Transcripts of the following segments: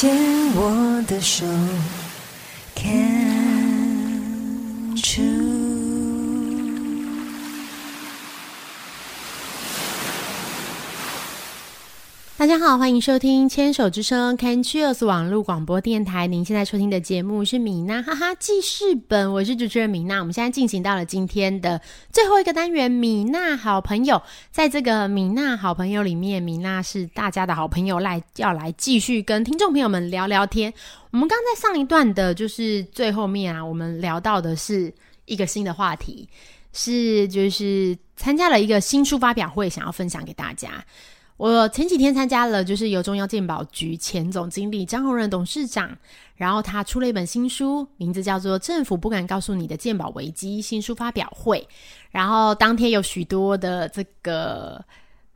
牵我的手。大家好，欢迎收听《牵手之声》Can Cheers 网络广播电台。您现在收听的节目是米娜哈哈记事本，我是主持人米娜。我们现在进行到了今天的最后一个单元——米娜好朋友。在这个米娜好朋友里面，米娜是大家的好朋友，来要来继续跟听众朋友们聊聊天。我们刚在上一段的，就是最后面啊，我们聊到的是一个新的话题，是就是参加了一个新书发表会，想要分享给大家。我前几天参加了，就是由中央健保局前总经理张宏仁董事长，然后他出了一本新书，名字叫做《政府不敢告诉你的健保危机》新书发表会。然后当天有许多的这个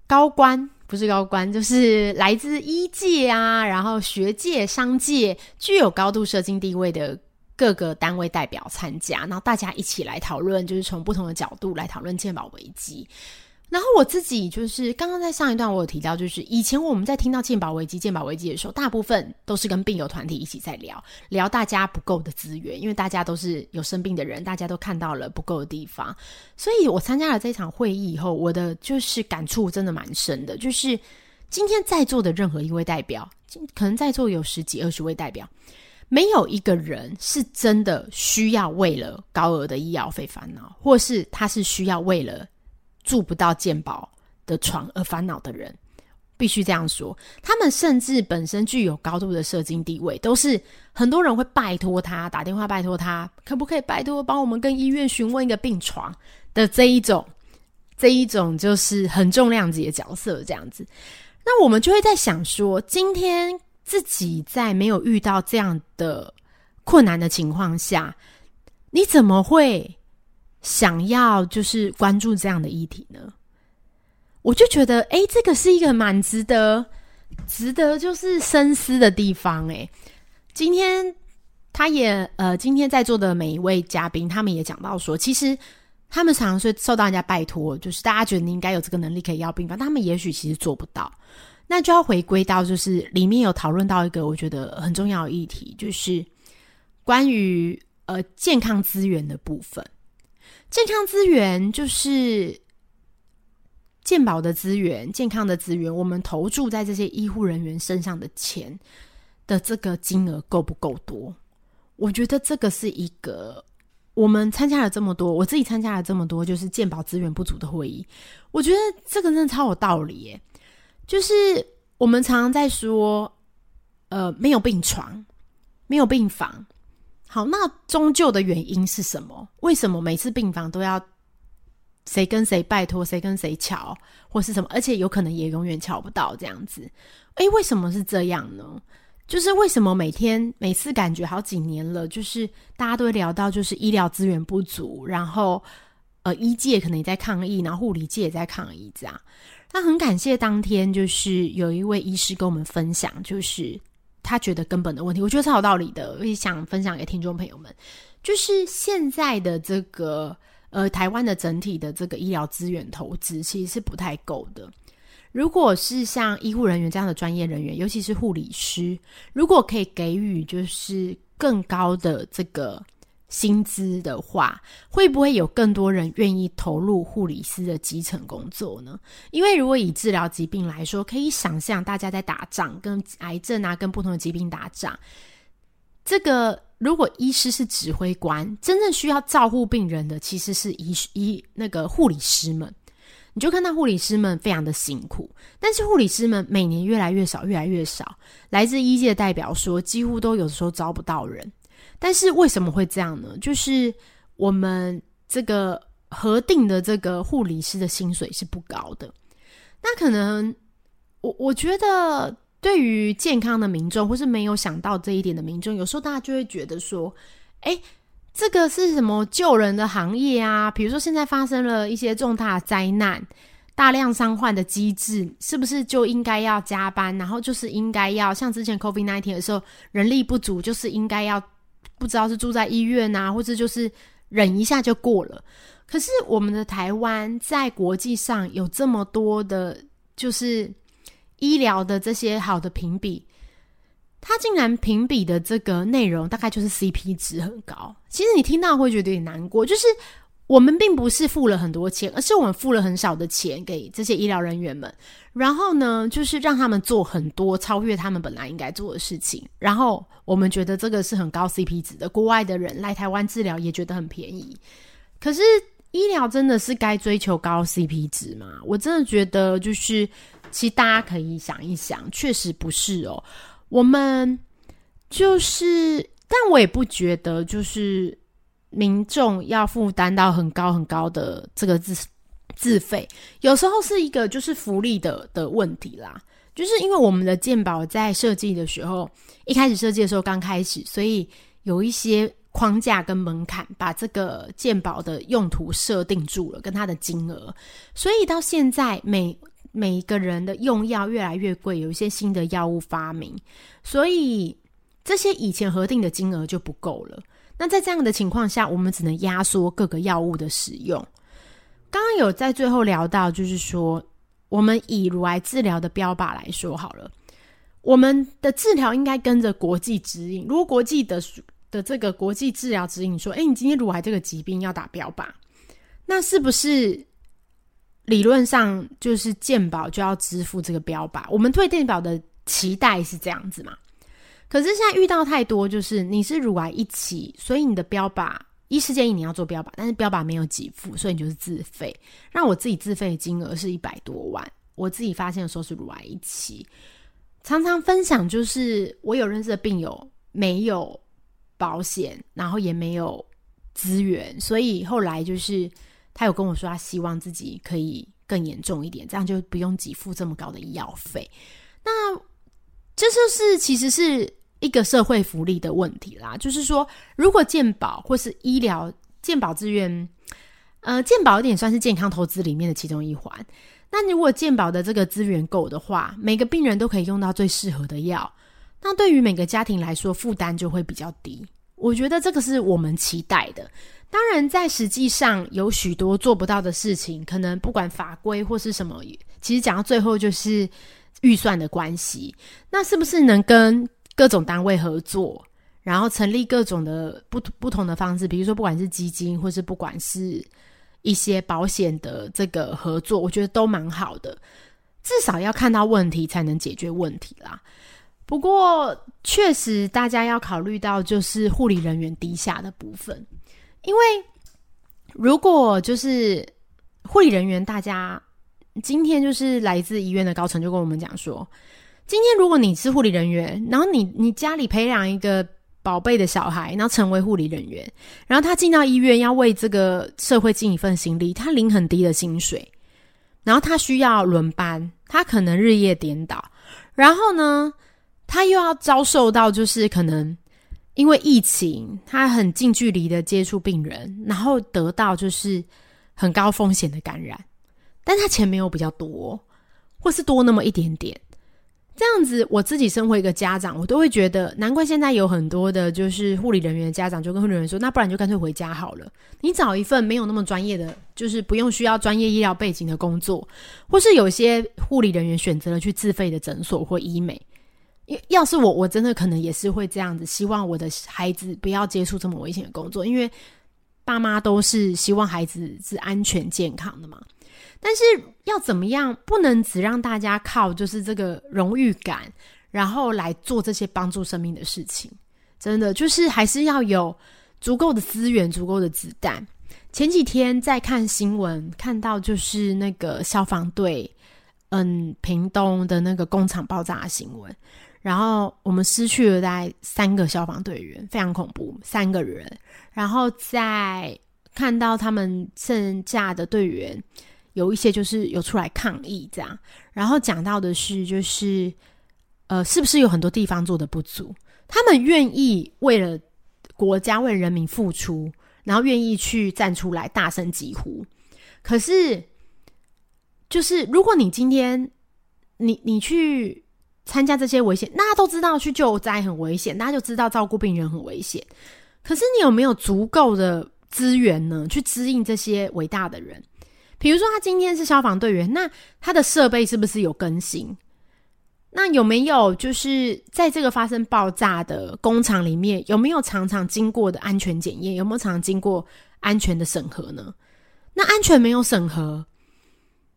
高官，不是高官，就是来自医界啊，然后学界、商界，具有高度社经地位的各个单位代表参加，然后大家一起来讨论，就是从不同的角度来讨论健保危机。然后我自己就是刚刚在上一段我有提到，就是以前我们在听到健保危机、健保危机的时候，大部分都是跟病友团体一起在聊聊大家不够的资源，因为大家都是有生病的人，大家都看到了不够的地方。所以我参加了这场会议以后，我的就是感触真的蛮深的，就是今天在座的任何一位代表，可能在座有十几二十位代表，没有一个人是真的需要为了高额的医药费烦恼，或是他是需要为了。住不到健保的床而烦恼的人，必须这样说。他们甚至本身具有高度的社经地位，都是很多人会拜托他打电话拜托他，可不可以拜托帮我们跟医院询问一个病床的这一种，这一种就是很重量级的角色这样子。那我们就会在想说，今天自己在没有遇到这样的困难的情况下，你怎么会？想要就是关注这样的议题呢，我就觉得，哎，这个是一个蛮值得、值得就是深思的地方。哎，今天他也呃，今天在座的每一位嘉宾，他们也讲到说，其实他们常常是受到人家拜托，就是大家觉得你应该有这个能力可以要病房，他们也许其实做不到，那就要回归到就是里面有讨论到一个我觉得很重要的议题，就是关于呃健康资源的部分。健康资源就是健保的资源，健康的资源，我们投注在这些医护人员身上的钱的这个金额够不够多？我觉得这个是一个我们参加了这么多，我自己参加了这么多，就是健保资源不足的会议。我觉得这个真的超有道理耶！就是我们常常在说，呃，没有病床，没有病房。好，那终究的原因是什么？为什么每次病房都要谁跟谁拜托，谁跟谁瞧，或是什么？而且有可能也永远瞧不到这样子。诶，为什么是这样呢？就是为什么每天每次感觉好几年了，就是大家都会聊到，就是医疗资源不足，然后呃，医界可能也在抗议，然后护理界也在抗议，这样。那很感谢当天就是有一位医师跟我们分享，就是。他觉得根本的问题，我觉得是有道理的，我也想分享给听众朋友们。就是现在的这个呃，台湾的整体的这个医疗资源投资其实是不太够的。如果是像医护人员这样的专业人员，尤其是护理师，如果可以给予就是更高的这个。薪资的话，会不会有更多人愿意投入护理师的基层工作呢？因为如果以治疗疾病来说，可以想象大家在打仗，跟癌症啊，跟不同的疾病打仗。这个如果医师是指挥官，真正需要照顾病人的其实是医医那个护理师们。你就看到护理师们非常的辛苦，但是护理师们每年越来越少，越来越少。来自医界的代表说，几乎都有时候招不到人。但是为什么会这样呢？就是我们这个核定的这个护理师的薪水是不高的。那可能我我觉得对于健康的民众，或是没有想到这一点的民众，有时候大家就会觉得说，哎，这个是什么救人的行业啊？比如说现在发生了一些重大灾难。大量伤患的机制是不是就应该要加班？然后就是应该要像之前 COVID nineteen 的时候，人力不足，就是应该要不知道是住在医院啊，或者就是忍一下就过了。可是我们的台湾在国际上有这么多的，就是医疗的这些好的评比，它竟然评比的这个内容大概就是 CP 值很高。其实你听到会觉得有点难过，就是。我们并不是付了很多钱，而是我们付了很少的钱给这些医疗人员们，然后呢，就是让他们做很多超越他们本来应该做的事情。然后我们觉得这个是很高 CP 值的，国外的人来台湾治疗也觉得很便宜。可是医疗真的是该追求高 CP 值吗？我真的觉得，就是其实大家可以想一想，确实不是哦。我们就是，但我也不觉得就是。民众要负担到很高很高的这个自自费，有时候是一个就是福利的的问题啦。就是因为我们的健保在设计的时候，一开始设计的时候刚开始，所以有一些框架跟门槛，把这个健保的用途设定住了，跟它的金额。所以到现在，每每一个人的用药越来越贵，有一些新的药物发明，所以这些以前核定的金额就不够了。那在这样的情况下，我们只能压缩各个药物的使用。刚刚有在最后聊到，就是说，我们以乳癌治疗的标靶来说好了，我们的治疗应该跟着国际指引。如果国际的的这个国际治疗指引说，哎，你今天乳癌这个疾病要打标靶，那是不是理论上就是健保就要支付这个标靶？我们对健保的期待是这样子嘛？可是现在遇到太多，就是你是乳癌一起，所以你的标靶医师建议你要做标靶，但是标靶没有给付，所以你就是自费。让我自己自费的金额是一百多万，我自己发现的时候是乳癌一起。常常分享就是我有认识的病友没有保险，然后也没有资源，所以后来就是他有跟我说，他希望自己可以更严重一点，这样就不用给付这么高的医药费。那这就是其实是一个社会福利的问题啦。就是说，如果健保或是医疗健保资源，呃，健保有点算是健康投资里面的其中一环。那如果健保的这个资源够的话，每个病人都可以用到最适合的药，那对于每个家庭来说负担就会比较低。我觉得这个是我们期待的。当然，在实际上有许多做不到的事情，可能不管法规或是什么，其实讲到最后就是。预算的关系，那是不是能跟各种单位合作，然后成立各种的不不同的方式？比如说，不管是基金，或是不管是一些保险的这个合作，我觉得都蛮好的。至少要看到问题，才能解决问题啦。不过，确实大家要考虑到，就是护理人员低下的部分，因为如果就是护理人员，大家。今天就是来自医院的高层就跟我们讲说，今天如果你是护理人员，然后你你家里培养一个宝贝的小孩，然后成为护理人员，然后他进到医院要为这个社会尽一份心力，他领很低的薪水，然后他需要轮班，他可能日夜颠倒，然后呢，他又要遭受到就是可能因为疫情，他很近距离的接触病人，然后得到就是很高风险的感染。但他钱没有比较多，或是多那么一点点，这样子，我自己身为一个家长，我都会觉得，难怪现在有很多的，就是护理人员的家长就跟护理人员说，那不然就干脆回家好了，你找一份没有那么专业的，就是不用需要专业医疗背景的工作，或是有些护理人员选择了去自费的诊所或医美，要是我，我真的可能也是会这样子，希望我的孩子不要接触这么危险的工作，因为爸妈都是希望孩子是安全健康的嘛。但是要怎么样？不能只让大家靠就是这个荣誉感，然后来做这些帮助生命的事情。真的就是还是要有足够的资源、足够的子弹。前几天在看新闻，看到就是那个消防队，嗯，屏东的那个工厂爆炸新闻，然后我们失去了大概三个消防队员，非常恐怖，三个人。然后在看到他们剩下的队员。有一些就是有出来抗议这样，然后讲到的是就是呃，是不是有很多地方做的不足？他们愿意为了国家、为人民付出，然后愿意去站出来大声疾呼。可是，就是如果你今天你你去参加这些危险，大家都知道去救灾很危险，大家就知道照顾病人很危险。可是你有没有足够的资源呢？去支应这些伟大的人？比如说，他今天是消防队员，那他的设备是不是有更新？那有没有就是在这个发生爆炸的工厂里面，有没有常常经过的安全检验？有没有常常经过安全的审核呢？那安全没有审核，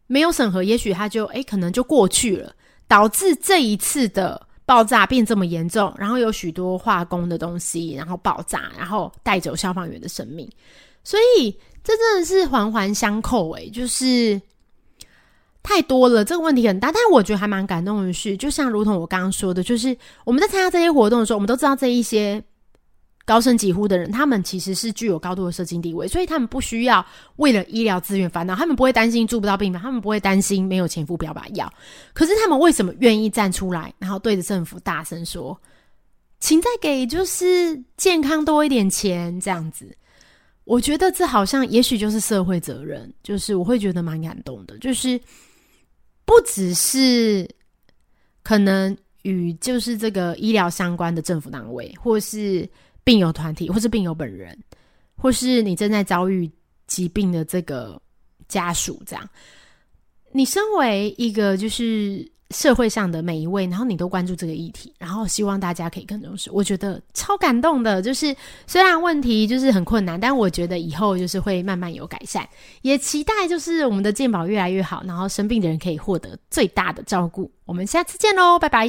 没有审核，也许他就诶可能就过去了，导致这一次的爆炸变这么严重，然后有许多化工的东西，然后爆炸，然后带走消防员的生命，所以这真的是环环相扣，诶就是太多了，这个问题很大。但是我觉得还蛮感动的是，就像如同我刚刚说的，就是我们在参加这些活动的时候，我们都知道这一些。高声疾呼的人，他们其实是具有高度的社经地位，所以他们不需要为了医疗资源烦恼，他们不会担心住不到病房，他们不会担心没有钱付标靶药。可是他们为什么愿意站出来，然后对着政府大声说：“请再给就是健康多一点钱？”这样子，我觉得这好像也许就是社会责任，就是我会觉得蛮感动的，就是不只是可能与就是这个医疗相关的政府单位，或是。病友团体，或是病友本人，或是你正在遭遇疾病的这个家属，这样，你身为一个就是社会上的每一位，然后你都关注这个议题，然后希望大家可以更重视，我觉得超感动的。就是虽然问题就是很困难，但我觉得以后就是会慢慢有改善，也期待就是我们的健保越来越好，然后生病的人可以获得最大的照顾。我们下次见喽，拜拜。